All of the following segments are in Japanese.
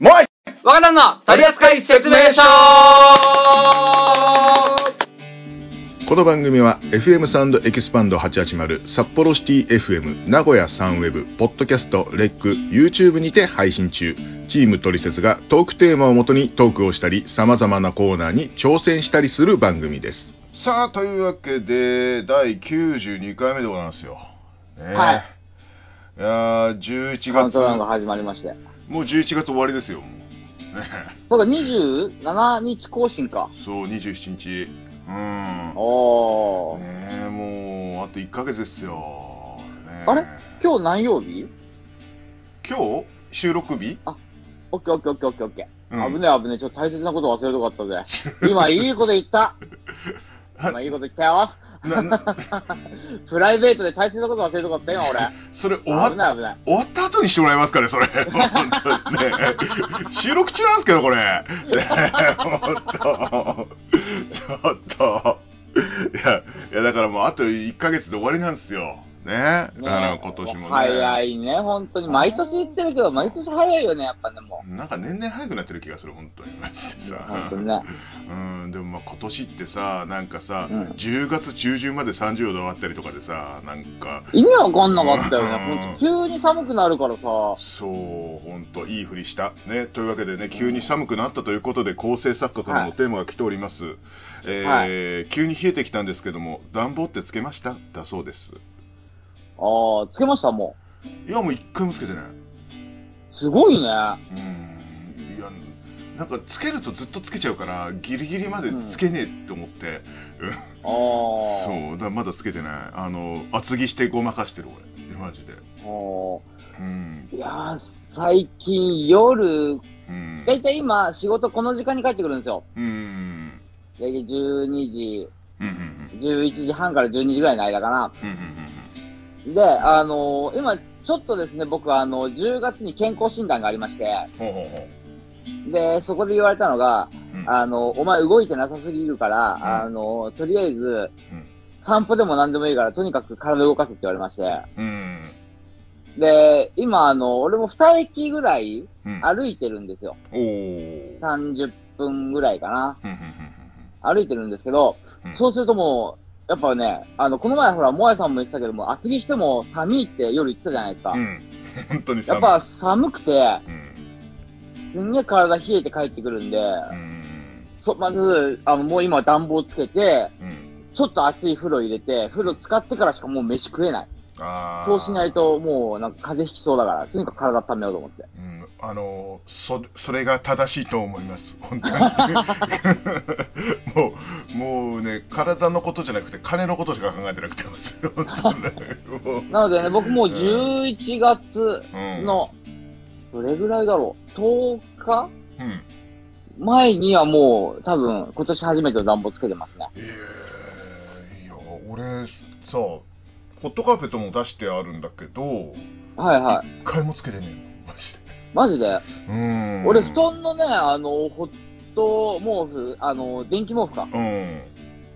もうい若旦の取扱説明書。この番組は FM サウンドエキスパンド880札幌シティ FM 名古屋サンウェブポッドキャストレック YouTube にて配信中。チームトリセツがトークテーマをもとにトークをしたり様々なコーナーに挑戦したりする番組です。さあというわけで第92回目でございますよ、ね。はい。いやー11カウントダウンが月始まりまして。もう11月終わりですよもうねそうか、27日更新か。そう27日うんおー。ねえもうあと1ヶ月ですよ、ねえあれ？今日何曜日？今日収録日、オッケーオッケーオッケーオッケーオッケうんー。危ねえ危ねえ。ちょっと大切なこと忘れるとこあったぜ。今いいこと言った。今いいこと言ったよ。プライベートで大切なこと忘れるとこあったよ、今俺。それ終わっ。終わった後にしてもらえますかねそれ。ね。収録中なんですけどこれ。ねちょっと。いやいやだからもうあと1ヶ月で終わりなんですよねねあの今年もね早いね、本当に。毎年言ってるけど、毎年早いよね、やっぱね、もなんか年々早くなってる気がする本当にマジでう。さ本当にね。うん、でもまあ今年ってさ、なんかさ、うん10月中旬まで30度で終わったりとかでさ、なんか、意味わかんなかったよね。うんほんと急に寒くなるからさ。そう、ほんといいふりした。ね、というわけでね、急に寒くなったということで、構成作家からのテーマが来ております。えー急に冷えてきたんですけども、暖房ってつけました？だそうです。ああ、つけました、もいや、もう一回もつけてない。う。すごいね。うん、いや、なんかつけるとずっとつけちゃうから、ギリギリまでつけねえって思って、うん ああ。そう、だからまだつけてない。あの、厚着してごまかしてる俺。マジで。おうん。いやー、最近夜、うん。だいたい今仕事この時間に帰ってくるんですよ。うん。だいたい12時、うん。うん。11時半から12時ぐらいの間かな。うん。うん。で、あのー今、ちょっとですね、僕はあの、10月に健康診断がありまして、ほうほうほう。で、そこで言われたのが、うんあの、お前動いてなさすぎるから、んあの、とりあえず、うん散歩でも何でもいいから、とにかく体動かせって言われまして、うん。で、今、あの、俺も2駅ぐらいうん。歩いてるんですよ。おー。30分ぐらいかな。うん。うん。歩いてるんですけど、うんそうするともう、やっぱね、あの、この前ほら、もやさんも言ってたけども、厚着しても寒いって夜言ってたじゃないですか。うん。本当に寒いやっぱ寒くて、うん。すんげえ体冷えて帰ってくるんで、うん。そ、まず、あの、もう今暖房つけて、うん。ちょっと熱い風呂入れて、風呂使ってからしかもう飯食えない。そうしない。と、もう、なんか風邪ひきそうだから、とにかく体温めようと思って。うん。あの、そ、それが正しいと思います。本当に。もう、もうね、体のことじゃなくて、金のことしか考えてなくて なのでね、僕もう11月うんの、どれぐらいだろう ?10 日？うん。前にはもう、多分、今年初めての暖房つけてますね。ええいや、俺さ、ホットカーペットも出してあるんだけど、はいはい。一回もつけてねえの、マジで。マジで？うーん。俺、布団のね、あの、ホット毛布、あの、電気毛布か。うん。う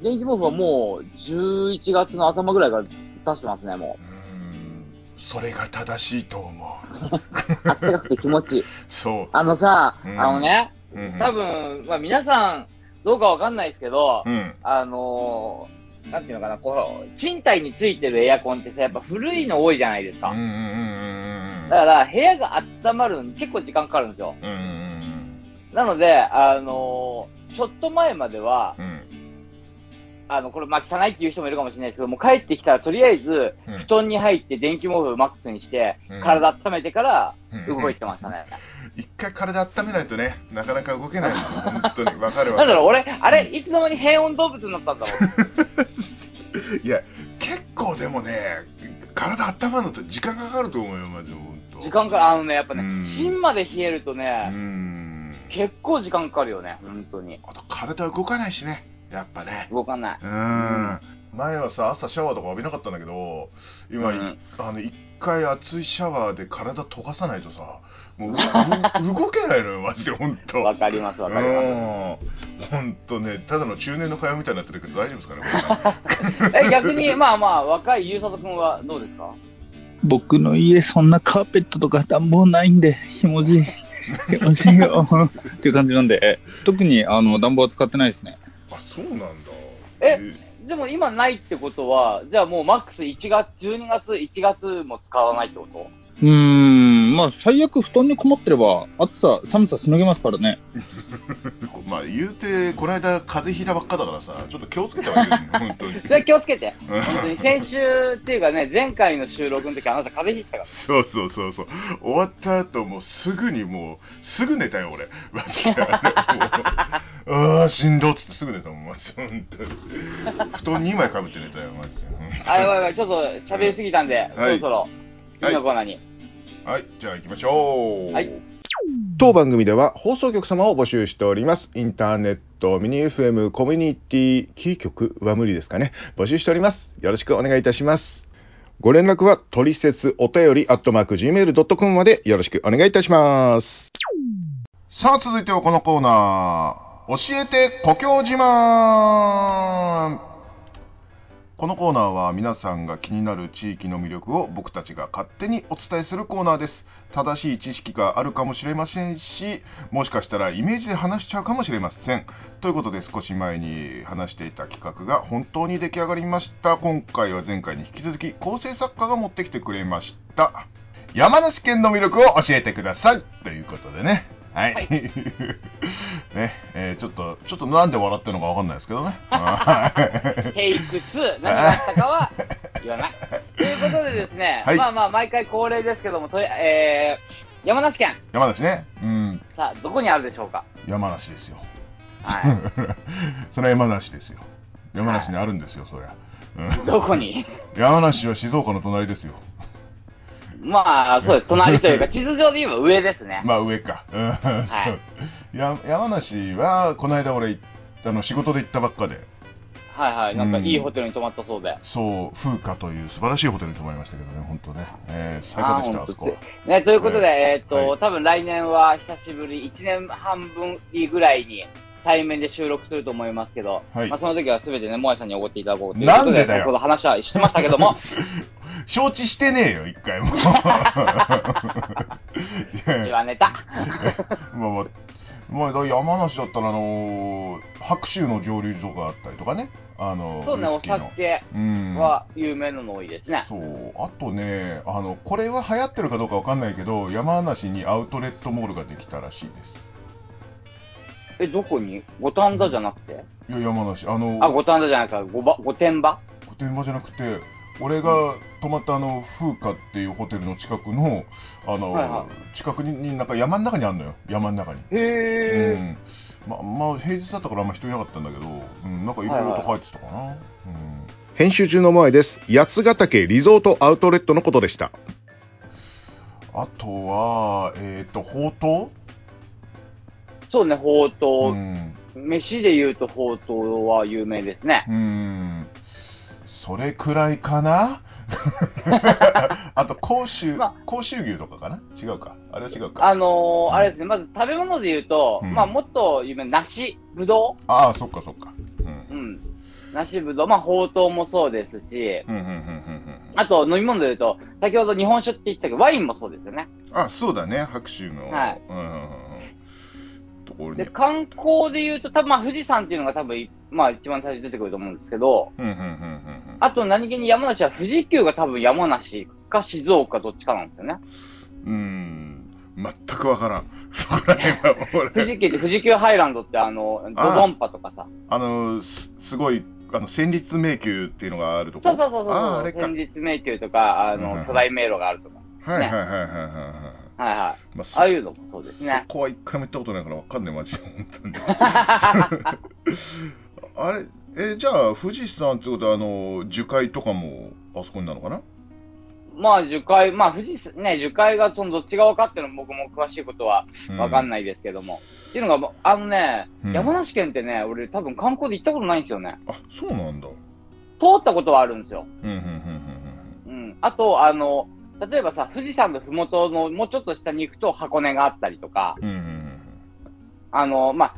電気毛布はもう、11月の頭ぐらいから出してますね、もーん。それが正しいと思う。う。あったかくて気持ちいい。そう。あのさ、うんあのね、うん多、分、まあ皆さん、どうかわかんないですけど、うん。あのー、なんていうのかな、こう、賃貸についてるエアコンってさ、やっぱ古いの多いじゃないですか。だから、部屋が温まるのに結構時間かかるんですよ。うん。うんうんなので、あのー、ちょっと前までは、うん。うん。あの、これ、まあ、汚いっていう人もいるかもしれないですけど、もう帰ってきたら、とりあえず、うん布団に入って電気毛布マックスにして、うん体温めてからうん動いてましたね。一回体温めないとね、なかなか動けないの。本当に、わかるわ。なんだろう、俺、あれ、いつの間に変温動物になったんだろう。いや、結構でもね、体温まるのって時間かかると思うよ、マジで、本当。時間か、あのね、やっぱねうん、芯まで冷えるとうね、ん。結構時間かかるよね、本当に。あと体動かないしね、やっぱね。動かない。うん。前はさ、朝シャワーとか浴びなかったんだけど、今、うんあの、一回熱いシャワーで体溶かさないとさ、もう、動けないのよ、マジで、本当。わかります、わかります。うん。本当ね、ただの中年の会話みたいになってるけど、大丈夫ですかね、これ え、逆に、まあまあ、若いゆうさとくんはどうですか？僕の家そんなカーペットとか暖房ないんで、ひもじい。欲しいよっていう感じなんで、特にあの暖房は使ってないですね。あ、そうなんだ。えでも今ないってことは、じゃあもうマックス1月、12月、1月も使わないってこと？うーん、まあ最悪布団にこもってれば暑さ、寒さしのげますからね。まあ言うて、この間風邪ひいたばっかだからさ、ちょっと気をつけた方がいいよね、本当に。それ気をつけて。うん本当に先週っていうかね、前回の収録の時あなた風邪ひいてたかそうそうそうそう。終わった後、もうすぐにもう、すぐ寝たよ、俺。マジで。ああ、しんどっつってすぐ寝たもん、マジで。本当に。布団2枚かぶって寝たよ、マジで。ら。あ、やばいやばい、ちょっと喋りすぎたんで、そろそろ、次のコーナーに。はい、じゃあ行きましょう。はい。当番組では放送局様を募集しております。インターネット、ミニ FM、コミュニティ、キー局は無理ですかね。募集しております。よろしくお願いいたします。ご連絡は、トリセツお便りアットマーク Gmail.com までよろしくお願いいたします。さあ、続いてはこのコーナー。教えて故郷自慢このコーナーは皆さんが気になる地域の魅力を僕たちが勝手にお伝えするコーナーです。正しい知識があるかもしれませんし、もしかしたらイメージで話しちゃうかもしれません。ということで少し前に話していた企画が本当に出来上がりました。今回は前回に引き続き構成作家が持ってきてくれました。山梨県の魅力を教えてくださいということでね。はい。はい ね、えーちょっと、ちょっとなんで笑ってるのかわかんないですけどね。はいテイク2、何があったかは言わない。ということでですね、はいまあまあ、毎回恒例ですけども、とりえー、山梨県、山梨ね。うん。さあ、どこにあるでしょうか？山梨ですよ。は それは山梨ですよ。山梨にあるんですよ、そりゃ。うんい。どこに？山梨は静岡の隣ですよ。まあ、そうです。隣というか、地図上で言えば上ですね。まあ上か。うんそうや山梨は、この間俺、あの仕事で行ったばっかで、はいはい。なんかうんいいホテルに泊まったそうで。そう、風花という素晴らしいホテルに泊まりましたけどね、本当ね。えー最高でした、あそこ。ね、ということで、はいえーっと、はい多分来年は久しぶり、1年半分ぐらいに対面で収録すると思いますけど、はいまあその時は全てね、もやさんにおごっていただこうということで、なんでだよ先ほど話はしてましたけども、承知してねえよ、一回も。うちはネタ。まあまあ、まあ、だから山梨だったら、あのー白州の蒸留所があったりとかね。あのそうね、お酒うん。は有名なの多いですね。そう。あとね、あの、これは流行ってるかどうかわかんないけど、山梨にアウトレットモールができたらしいです。え、どこに？五反田じゃなくて？いや、山梨。あの、あ、五反田じゃないか、五ば御殿場？御殿場じゃなくて、俺が泊まったあの、風花っていうホテルの近くの、あの、はいは近くにになんか山の中にあるのよ。山の中に。へえ、うん。ままあ、平日だったからあんま人いなかったんだけど、うん、なんかいろいろと入ってたかな。うん。編集中の前です。八ヶ岳リゾートアウトレットのことでした。あとは、えっ、と、ほうとそうね、ほうとう、ん。飯で言うとほうとうは有名ですね。うん。それくらいかな？あと、甲州、まあ甲州牛とかかな？違うか。あれは違うか。あのー、あれですね、まず食べ物で言うと、うんまあもっと有名な梨、ぶどああ、そっかそっか。うんう。うん。梨ぶどう、まあほうとうもそうですし、うんうんうんうんうん。あと飲み物で言うと、先ほど日本酒って言ったけど、ワインもそうですよね。あ、そうだね、白州の。はいうんうんうんうん。ところで、に。観光で言うと、多分まあ富士山っていうのが多分い、まあ一番最初に出てくると思うんですけど、うんうんうんうんうん。あと何気に山梨は富士急が多分山梨か静岡どっちかなんですよね。うーん、全くわからん。そこら辺は富俺、士急って富士急ハイランドってあの、ドドンパとかさ。あの、すすごい、あの、戦慄迷宮っていうのがあるとこそうそうそうそう。戦慄迷宮とか、あの、巨大迷路があるとか。はいはいはいはいはい。はいはい。まあ、そああいうのもそうですね。そこは一回も行ったことないからわかんない、マジで。本当に。あれ、え、じゃあ、富士山ってことは、あの、樹海とかも、あそこになるのかな？まあ、樹海、まあ、富士山、ね、樹海がそのどっち側かっていうの僕も詳しいことはわかんない。ですけども。っていうのが、あのね、うん山梨県ってね、俺多分観光で行ったことないんですよね。あ、そうなんだ。通ったことはあるんですよ。うん、うん、うん、うん。あと、あの、例えばさ、富士山のふもとのもうちょっと下に行くと箱根があったりとか、うん、うん。うん、うん、あの、まあ、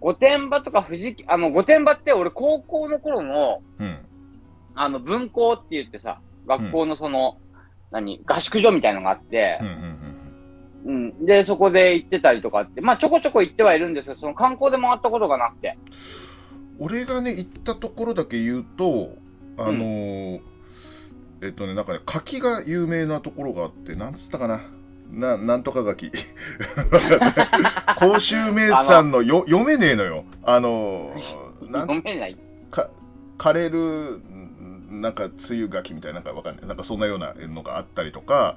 御殿場とか富士、あの、御殿場って俺高校の頃の、うん。うん。あの、分校って言ってさ、学校のその、何、合宿所みたいのがあって、うん、うん、うん。で、そこで行ってたりとかって、まあちょこちょこ行ってはいるんですけど、その観光で回ったことがなくて。俺がね、行ったところだけ言うと、あのーえっとね、なんかね、柿が有名なところがあって、なんつったかな。ななんとか柿。甲州名産のよ読めねえのよ。あの読めない。か枯れるんなんか梅雨柿みたいななんかわかんないなんかそんなようなのがあったりとか、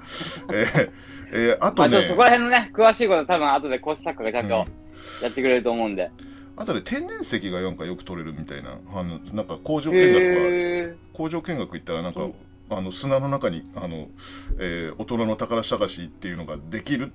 えーえーあまとねあちょっとそこら辺のね、詳しいことは多分後で講師作家がちゃんとうんやってくれると思うんで。あとね天然石がなんかよく取れるみたいなあのなんか工場見学はへ工場見学行ったらなんかうんあの砂の中にあの、えー大人の宝探しっていうのができる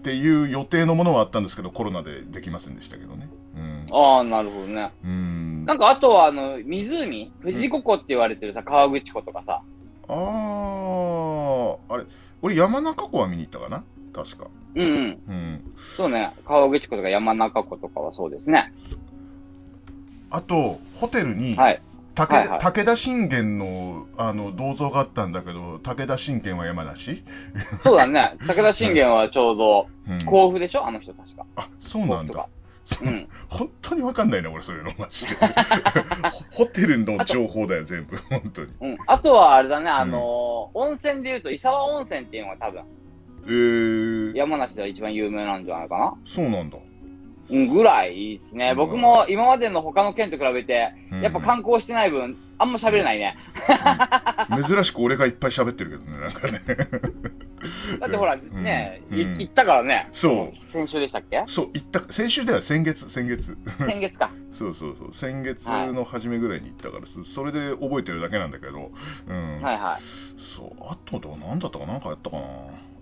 っていう予定のものはあったんですけどコロナでできませんでしたけどねうんー。ああ、なるほどね。うんなんかあとは、あの、湖？富士五湖って言われてるさ、川口湖とかさ。あーあれ俺山中湖は見に行ったかな？確かうんうん。うんそうね。川口湖とか山中湖とかはそうですね。あと、ホテルに、はい。武はいはい武田信玄のあの銅像があったんだけど、武田信玄は山梨、そうだね。武田信玄はちょうど、うん甲府でしょ？あの人確か。あそうなんだ。うん。本当にわかんないな、俺、そういうの、マジで。ホホテルの情報だよ、全部、本当に。うん。あとはあれだね、あのー温泉で言うと、伊沢温泉っていうのが多分、えー、山梨では一番有名なんじゃないかな。そうなんだ。うん、ぐらいですね。うん僕も今までの他の県と比べて、うんやっぱ観光してない分、あんま喋れないね。珍しく俺がいっぱい喋ってるけどね、なんかね。だってほら、うんね、うんい行ったからね。そう。先週でしたっけ？そう、行った、先週では先月、先月。先月か。そうそうそう、先月の初めぐらいに行ったから、そそれで覚えてるだけなんだけど、うん。はいはい。そう、あとどう、なんだったかなんかやったかな？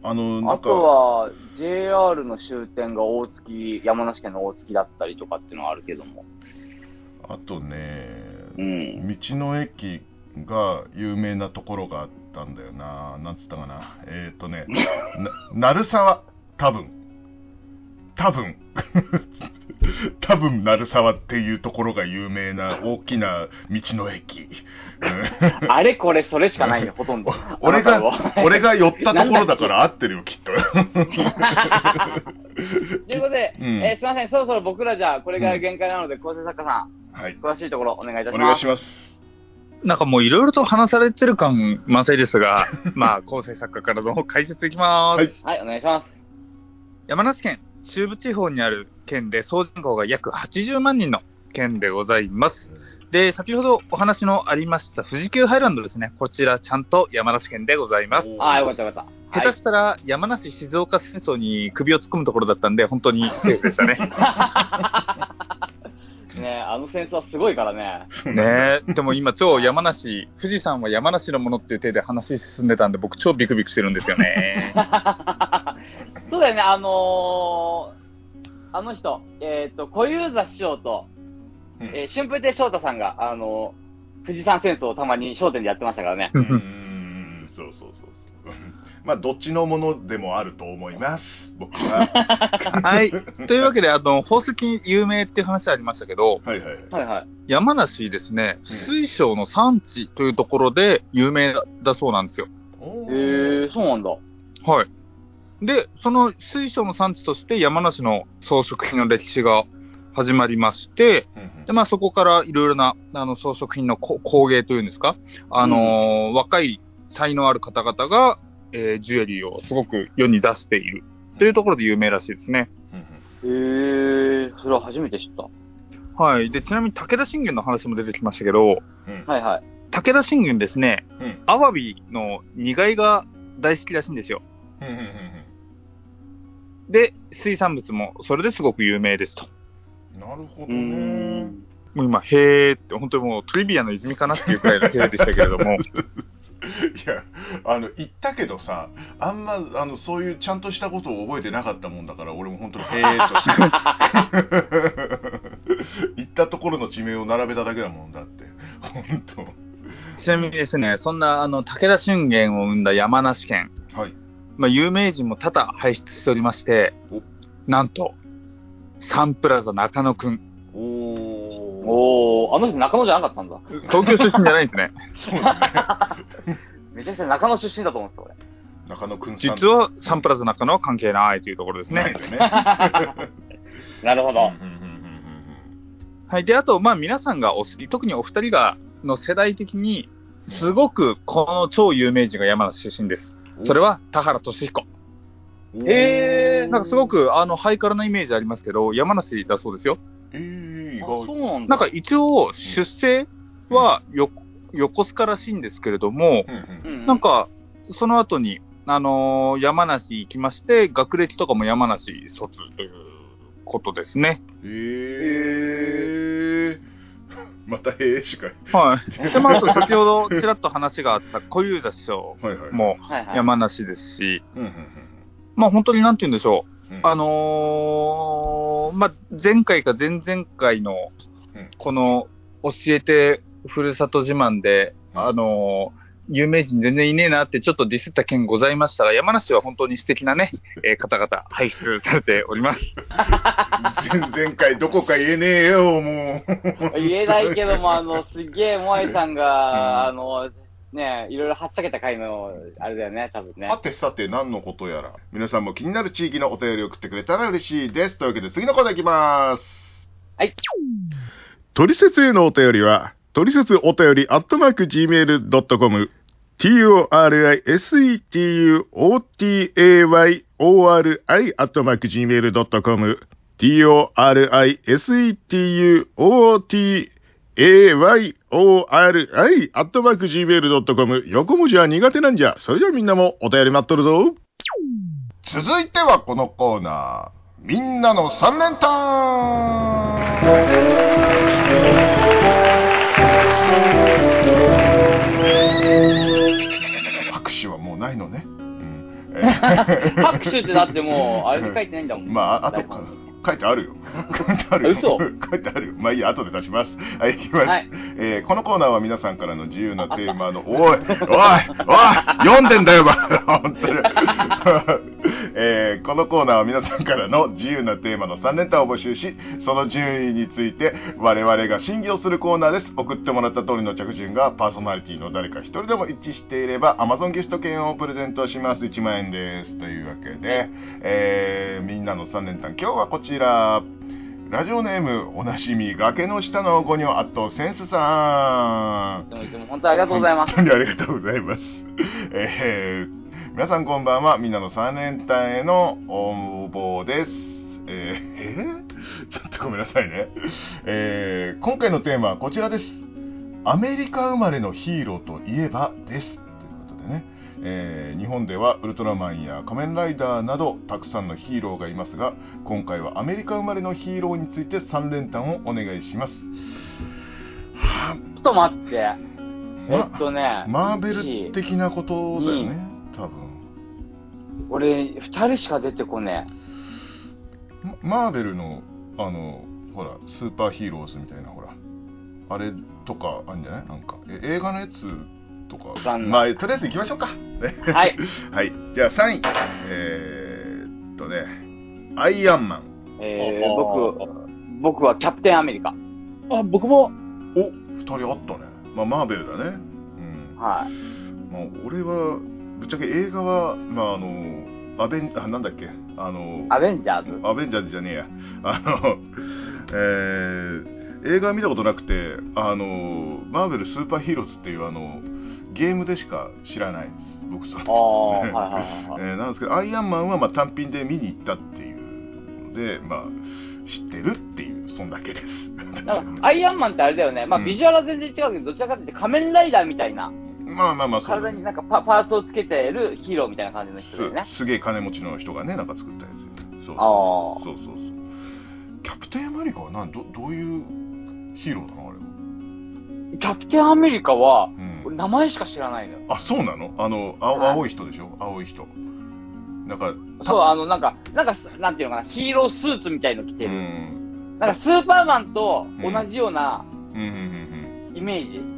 あの、なんか、あとは、JR の終点が大月、山梨県の大月だったりとかっていうのはあるけども。あとね、うん。道の駅が有名なところがあったんだよな。なんつったかな。えっ、ー、とね、な鳴沢、多分。多分。多分鳴沢っていうところが有名な大きな道の駅。う んあれこれそれしかないよ、ほとんど。俺がは、俺が寄ったところだから合ってるよ、きっと。ということで、うんえーすいません、そろそろ僕らじゃあ、これが限界なので、構成作家さん、はい。詳しいところお願いいたしおます。願いします。なんかもういろいろと話されてる感満載ですが、まあ、構成作家からの解説いきます。はいはい、お願いします。山梨県中部地方にある県で総人口が約80万人の県でございます。で、先ほどお話のありました富士急ハイランドですね。こちらちゃんと山梨県でございます。おああ、よかったよかった。下手したら山梨静岡戦争に首を突っ込むところだったんで、本当にセーフでしたね。は い、ねえあの戦争はすごいからね。ねえ、でも今超山梨、富士山は山梨のものっていう手で話進んでたんで、僕超ビクビクしてるんですよね。そうだよね、あのー、あの人、えっ、と、小遊三師匠と、うんえー春風亭昇太さんが、あのー富士山戦争をたまに商店でやってましたからね。うーんそうそうそうそう。まあ、どっちのものでもあると思います、僕は。はい。というわけで、あの、宝石有名っていう話ありましたけど、はいはい。はいはい。山梨ですね、水晶の産地というところで有名だそうなんですよ。へえー、そうなんだ。はい。で、その水晶の産地として山梨の装飾品の歴史が始まりまして、で、まあそこからいろいろなあの装飾品のこ工芸というんですか、あのー若い才能ある方々が、えージュエリーをすごく世に出しているというところで有名らしいですね。へえー、それは初めて知った。はい。で、ちなみに武田信玄の話も出てきましたけど、うんはいはい。武田信玄ですね、うんアワビの苦いが大好きらしいんですよ。うんうんうんで、水産物もそれですごく有名ですと。うんなるほどね。ん。もう今、へーって、本当にもうトリビアの泉かなっていうくらいのへーでしたけれども、いや、あの、言ったけどさ、あんま、あの、そういうちゃんとしたことを覚えてなかったもんだから、俺も本当に、へーとして。言ったところの地名を並べただけだもんだって。本ちなみにですね、そんなあの武田信玄を生んだ山梨県、当。はい。まあ、有名人も多々輩出しておりましてお、なんと、サンプラザ中野くん、おー。おー、あの人中野じゃなかったんだ。東京出身じゃないんですね。そうだね。めちゃくちゃ中野出身だと思ってた、俺。中野くんさん。実はサンプラザ中野は関係ないというところですね。ないでね。なるほど。はい。で、あと、まあ皆さんがお好き、特にお二人が、の世代的に、すごくこの超有名人が山梨出身です。うんそれは田原俊彦。うんへーなんかすごく、あの、ハイカラなイメージありますけど、山梨だそうですよ。えー、そうなんだ。なんか一応、出生はよ、横須賀らしいんですけれども、うんうんうなん、か、その後に、あのー山梨行きまして、学歴とかも山梨卒ということですね。えー、またへえしか。はい。で、まあ、あと先ほどちらっと話があった小遊三師匠はいはい。もはいはい。山梨ですし、うんうんまあ本当になんて言うんでしょう。うん。あのーまあ、前回か前々回のうん、この、教えてふるさと自慢で、うんあのー有名人全然いねえなってちょっとディスった件ございましたが、山梨は本当に素敵なね、えー方々輩出されております。前々回どこか言えねえよ、もう。言えないけども、あの、すっげえ萌えさんが、うんあの、ね、いろいろはっちゃけた回の、あれだよね、多分ねさ。てさて何のことやら。皆さんも気になる地域のお便りを送ってくれたら嬉しいです。というわけで次のコーナーいきます。はい。トリセツへのお便りは、トリセツお便りアットマーク Gmail.com torisetuotayori アットマーク Gmail.com torisetuotayori アットマーク Gmail.com 横文字は苦手なんじゃ。それじゃみんなもお便り待っとるぞ。続いてはこのコーナー。みんなの三連単手はもうないのね。うんえー 拍手ってだってもう、あれで書いてないんだもん。まあ、あとか、書いてあるよ。書いてあるよ。嘘書いてあるよ。まあいいや、後で出します。はい、いきます。はいえーこのコーナーは皆さんからの自由なテーマの、おい、おい、おい、読んでんだよ、ば、本当に。えーこのコーナーは皆さんからの自由なテーマの3連単を募集し、その順位について我々が審議をするコーナーです。送ってもらった通りの着順がパーソナリティの誰か一人でも一致していれば Amazon ギフト券をプレゼントします。1万円です。というわけで、えーみんなの3連単、今日はこちら。ラジオネーム、おなじみ、崖の下のゴニョアットセンスさん。本当ありがとうございます。本当にありがとうございます。えー皆さんこんばんは。みんなの3連単への応募です。えーえー？ちょっとごめんなさいね。えー今回のテーマはこちらです。アメリカ生まれのヒーローといえばです。ということでね。えー日本ではウルトラマンや仮面ライダーなどたくさんのヒーローがいますが今回はアメリカ生まれのヒーローについて3連単をお願いします。はちょっと待って。えまっとね、マーベル的なことだよね、多分。俺、二人しか出てこねまマーベルの、あの、ほら、スーパーヒーローズみたいな、ほら、あれとかあるんじゃない？なんか、え映画のやつとかまあ、とりあえず行きましょうか。はい。はい。じゃあ3位。えー、っとね、アイアンマン。えー、僕、僕はキャプテンアメリカ。あ、僕も、お二人あったね。まあ、マーベルだね。うん。はい。まあ、俺は、ぶっちゃけ映画は、まあ、あの、アベン、あ、なんだっけ、あの、アベンジャーズ。アベンジャーズじゃねえや。あの、えー、映画見たことなくて、あの、マーベルスーパーヒーローズっていうあの、ゲームでしか知らないです。僕それ。ああ、はいはいはいはい。えーなんですけど、アイアンマンはまあ単品で見に行ったっていうので、まあ、知ってるっていう、そんだけです。アイアンマンってあれだよね。まあ、うんビジュアルは全然違うけど、どちらかというと仮面ライダーみたいな、まあまあまあ、そう体になんかパパーツをつけてるヒーローみたいな感じの人だよね。すすげえ金持ちの人がね、なんか作ったやつ。そうああ。そうそうそう。キャプテンアメリカは何どどういうヒーローなの？あれは。キャプテンアメリカは、うん俺名前しか知らないのよ。あ、そうなの？あの、青はい青い人でしょ？青い人。なんか、そう、あの、なんか、なんか、なんていうのかな、ヒーロースーツみたいの着てうる。ん。なんか、スーパーマンと同じようなうんうんイメージ。うんうん。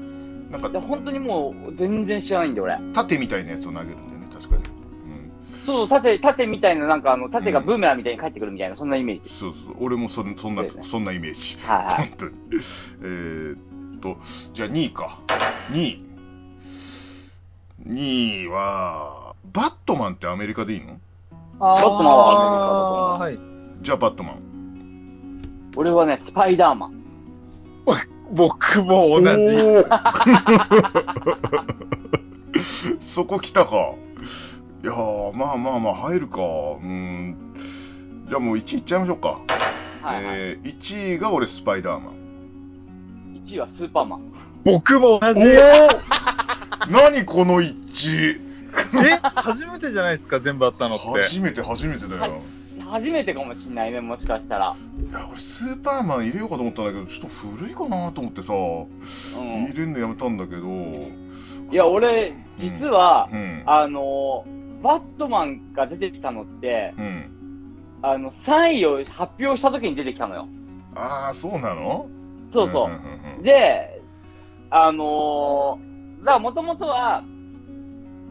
なんで、か、本当にもう、全然知らないんだよ、俺。盾みたいなやつを投げるんだよね、確かに。うん。そう、縦、縦みたいな、なんかあの、縦がブーメランみたいに帰ってくるみたいな、そんなイメージ。そうそう。俺もそんそんなね、そんなイメージ。はいはい。本当に。えーっと、じゃあ2位か。2位。2位は、バットマンってアメリカでいいの？バットマンははい。じゃあバットマン。俺はね、スパイダーマン。僕も同じ。そこ来たか。いやー、まあまあまあ、入るか。うん。じゃあもう1位いっちゃいましょうか。はいはい。えー、1位が俺、スパイダーマン。1位はスーパーマン。僕も同じ。何この一致 え初めてじゃないですか、全部あったのって。初めて初めてだよ。初めてかもしんないね、もしかしたら。いや、俺、スーパーマン入れようかと思ったんだけど、ちょっと古いかなと思ってさ、うん入。れるのやめたんだけど。いや、俺、実は、うん。あのー、バットマンが出てきたのって、うん。あの、3位を発表した時に出てきたのよ。ああ、そうなの？そうそう。で、あのー、だからもともとは、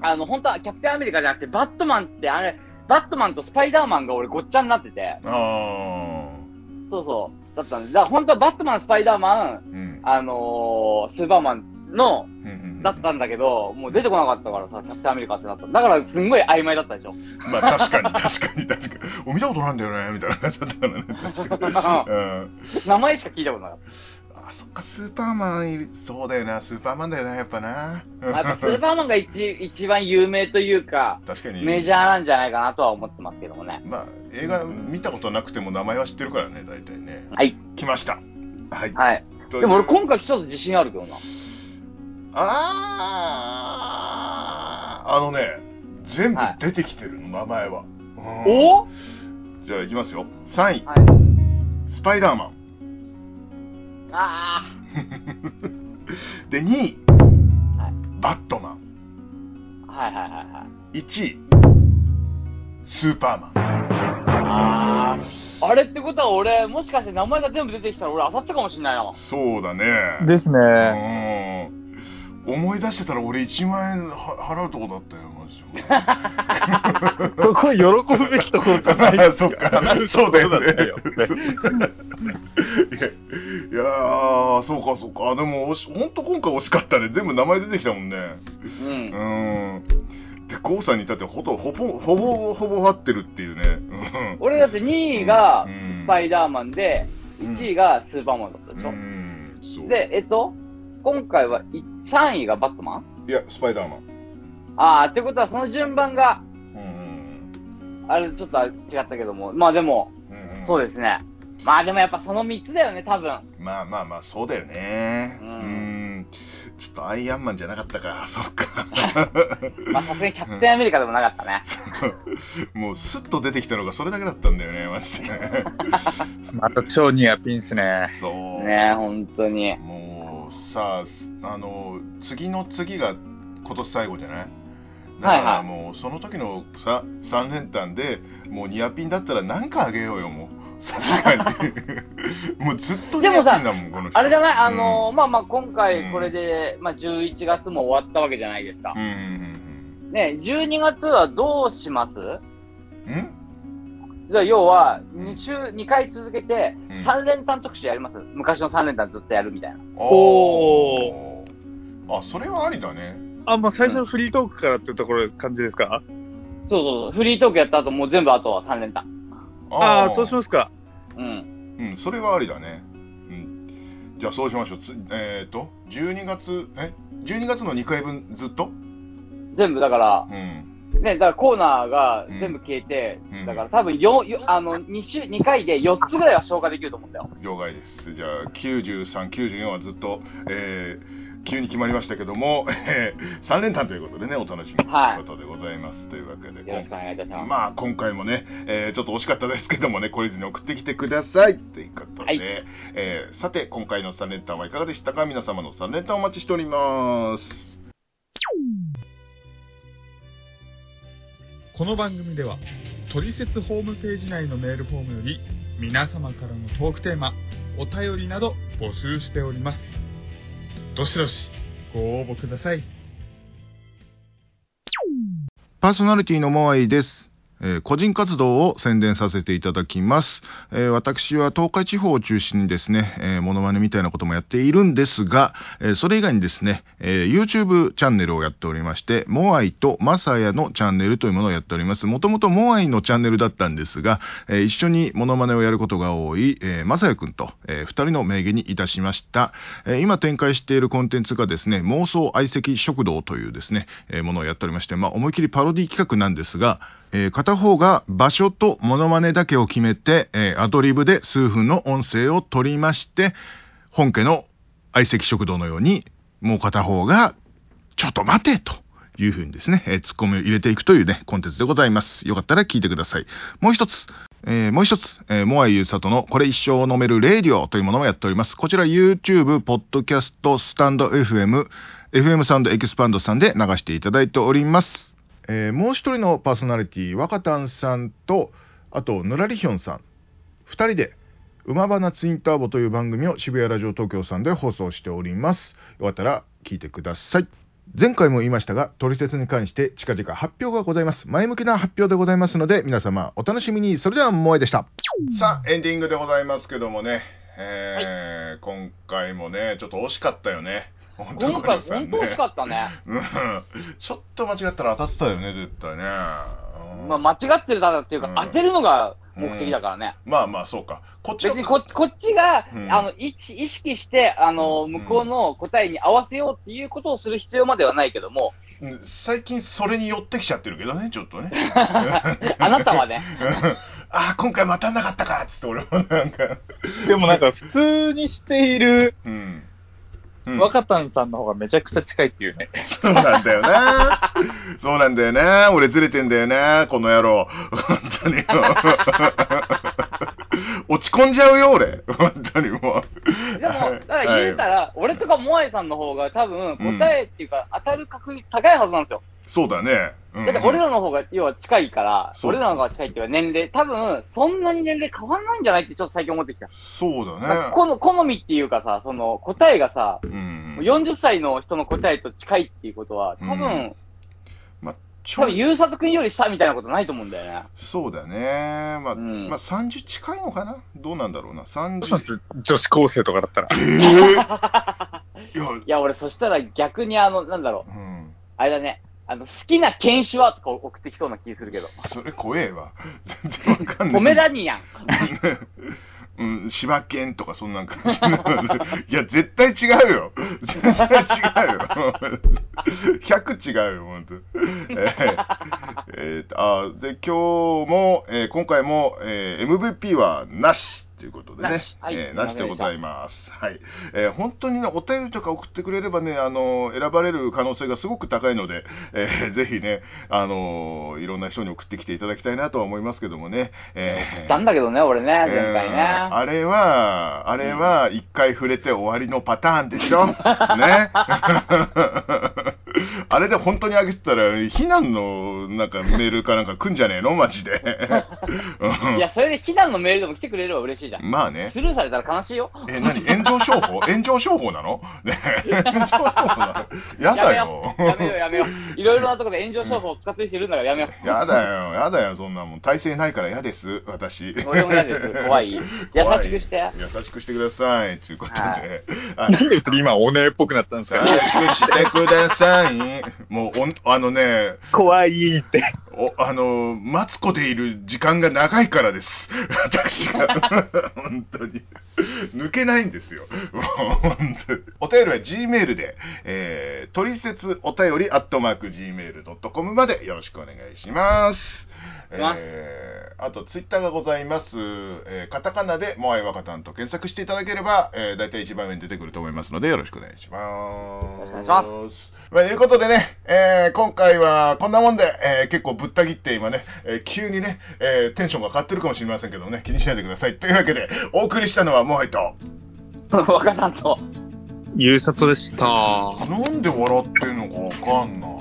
あの、本当はキャプテンアメリカじゃなくて、バットマンってあれ、バットマンとスパイダーマンが俺ごっちゃになってて、あそうそう、だったんで、だから本当はバットマン、スパイダーマン、あ。うん。あのー、スーパーマンの、うんうんうんだったんだけど、もう出てこなかったからさ、キャプテンアメリカってなった。だからすんごい曖昧だったでしょ。まあ確かに確かに確かに。お見たことないんだよね、みたいな感じだったからね。確かに。うん。名前しか聞いたことなかっあ、そっか、スーパーマンそうだよな、スーパーマンだよな、やっぱな。た。やっぱスーパーマンが一一番有名というか、確かに。メジャーなんじゃないかなとは思ってますけどもね。まあ、映画見たことなくても名前は知ってるからね、大体ね。はい。来ました。はい。はい。でも俺今回一つ自信あるけどな。あー、あのね、全部出てきてるの、名前は。うんお？じゃあ、いきますよ。3位、はい。スパイダーマン。あ で、2位、はいバットマン。あ。はいはいはいはい。1位、スーパーマン。ああ。あれってことは俺、もしかして名前が全部出てきたら俺当たったかもしんないな。そうだね。ですね。うん。思い出してたら俺1万円は払うとこだったよ、マジで。ここ喜ぶべきところじゃないそっか、そうだよね。いや、ー、そうか、そうか。でも、ほんと今回惜しかったね。全部名前出てきたもんね。うん。うん。で、ゴーさんに至ってはほとほぼ、ほぼ、ほぼ合ってるっていうね。うん俺だって2位がうんスパイダーマンで、うん1位がスーパーマンだったでしょ。うん。で、えっと、今回はい3位がバットマン？いや、スパイダーマン。ああ、ってことはその順番が、うん。あれちょっと違ったけども、まあでも、うんそうですね。まあでもやっぱその3つだよね、多分。まあまあまあ、そうだよね。ううんん。ちょっとアイアンマンじゃなかったか、そっか。まあさすがにキャプテンアメリカでもなかったね。もうスッと出てきたのがそれだけだったんだよね、マジで。また超ニアピンっすね。そう。ねえ、本当に。もうさあの次の次が今年最後じゃない？だからもうその時のさ3連単でもうニアピンだったら何かあげようよもう。さすがに。もうずっとニアピンだもんこの人。あれじゃない？あのーうん。まあまあ今回これで、まあ11月も終わったわけじゃないですか。うん。うんね12月はどうします？うん？うんじゃあ要は2週、2回続けてうん。3連単特集やります？昔の3連単ずっとやるみたいな。おーあそれはありだねあ、まあ最初のフリートークからってところ感じですか？そうそうそう。フリートークやった後もう全部あとは3連単。ああー、そうしますか。うん。うん、それはありだね。うん。じゃあそうしましょう。つえっ、と、12月、え ?12 月の2回分ずっと？全部だからう、ん。ね、だからコーナーが全部消えて、うんだから多分よよあの2週、2回で4つぐらいは消化できると思うんだよ。了解です。じゃあ、93、94はずっと、えー急に決まりましたけども、えー、3連単ということでね、お楽しみということでございます。というわけで、よろしくお願いいたします。まあ、今回もね、えーちょっと惜しかったですけどもね、懲りずに送ってきてください。ということで、はいえーさて、今回の3連単はいかがでしたか？皆様の3連単お待ちしております。この番組では、トリセツホームページ内のメールフォームより、皆様からのトークテーマ、お便りなど募集しております。どしどしご応募ください。パーソナリティのモアイです。え個人活動を宣伝させていただきます。え私は東海地方を中心にですね、えモノマネみたいなこともやっているんですが、えそれ以外にですね、え YouTube チャンネルをやっておりまして、モアイとマサヤのチャンネルというものをやっております。もともとモアイのチャンネルだったんですが、え一緒にモノマネをやることが多い、えー、マサヤくんと、えー二人の名義にいたしました。え今展開しているコンテンツがですね、妄想相席食堂というですね、えものをやっておりまして、まあ、思い切りパロディ企画なんですが、えー片方が場所とモノマネだけを決めて、えーアドリブで数分の音声を取りまして、本家の相席食堂のように、もう片方が、ちょっと待てというふうにですね、えーツッコミを入れていくというね、コンテンツでございます。よかったら聞いてください。もう一つ、えーもう一つ、えー、モアイユーサトのこれ一生飲めるレイディオというものをやっております。こちら YouTube、ポッドキャスト、スタンド FM、FM サウンドエキスパンドさんで流していただいております。えーもう一人のパーソナリティ、若旦さんと、あと、ぬらりひょんさん、二人で、馬花ツインターボという番組を渋谷ラジオ東京さんで放送しております。よかったら聞いてください。前回も言いましたが、取説に関して近々発表がございます。前向きな発表でございますので、皆様お楽しみに。それでは、萌えでした。さあ、エンディングでございますけどもね、えー今回もね、ちょっと惜しかったよね。今回、本当惜しかったね。うんちょっと間違ったら当たってたよね、絶対ね。うんまあ、間違ってるだろうっていうか、うん当てるのが目的だからね。まあまあ、そうか。こっちは別にここっちが、うんあの意識意識して、あの、向こうの答えに合わせようっていうことをする必要まではないけども、うん最近それに寄ってきちゃってるけどね、ちょっとね。あなたはね。うんあー、今回も当たんなかったかっつって俺もなんか。でもなんか普通にしているうん。うん若旦さんの方がめちゃくちゃ近いっていうね。そうなんだよな。そうなんだよな。俺ずれてんだよな、この野郎。本当に。落ち込んじゃうよ、俺。本当にもう。でも、だから言うたら、俺とかモアイさんの方が多分答えっていうか、当たる確率高いはずなんですよ。そうだね。うんだって俺らの方が要は近いから、俺らの方が近いっていうか年齢、多分そんなに年齢変わんないんじゃないってちょっと最近思ってきた。そうだね。この好みっていうかさ、その答えがさ、うん。40歳の人の答えと近いっていうことは、多分、うんまあ、ち多分、ゆうさとくんより下みたいなことないと思うんだよね。そうだね。まあ、うんまあ、30近いのかな？どうなんだろうな？どうしま30。す女子高生とかだったら。えー？いや、いや、俺そしたら逆にあの、なんだろう、うん。あれだね、あの、好きな犬種はとか送ってきそうな気するけど。それ怖えわ。全然わかんない。ポメラニアン。うん、柴犬とかそんなんかもしれない。いや、絶対違うよ。絶対違うよ。100違うよ、ほんと。えーえーとあで、今日も、えー今回も、えー MVP はなしということでね。なしはいえーなしでございます。はい。えー本当にね、お便りとか送ってくれればね、あの選ばれる可能性がすごく高いので、えー ぜひね、あのいろんな人に送ってきていただきたいなとは思いますけどもね。えーなんだけどね、俺ね、前回えーね。あれは、あれは、一回触れて終わりのパターンでしょ？ね？あれで本当にあげてたら、避難の、なんかメールかなんか来んじゃねえの？マジで。うんいや、それで避難のメールでも来てくれれば嬉しいじゃん。まあね。スルーされたら悲しいよ。え、何？炎上商法？炎上商法なの？ね炎上商法なの？やだよ。やめよう、やめよう。いろいろなところで炎上商法を使ってる人いるんだからやめよう。やだよ、やだよ、そんなもん。体制ないから嫌です、私。俺も嫌です怖い 優しくして優しくしてください、ということで。なんで今おねえっぽくなったんですか？優しくしてください。もう、おんあのね、怖いって。お、あの、マツコでいる時間が長いからです。私が。本当に。抜けないんですよ。お便りは Gmail で、えー、取説お便りアットマーク Gmail.com までよろしくお願いします。えー、あと、ツイッターがございます。えー、カタカナで、モアイワカタンと検索していただければ、えー、大体一番上に出てくると思いますので、よろしくお願いします。よろしくお願いします。まあ、いうことでね、えー、今回はこんなもんで、えー、結構ぶった切って今ね、えー、急にね、えー、テンションが変わってるかもしれませんけどね、気にしないでください。というわけで、お送りしたのはモアイと、若さんと。ゆうさとでした。なんで笑ってんのかわかんない。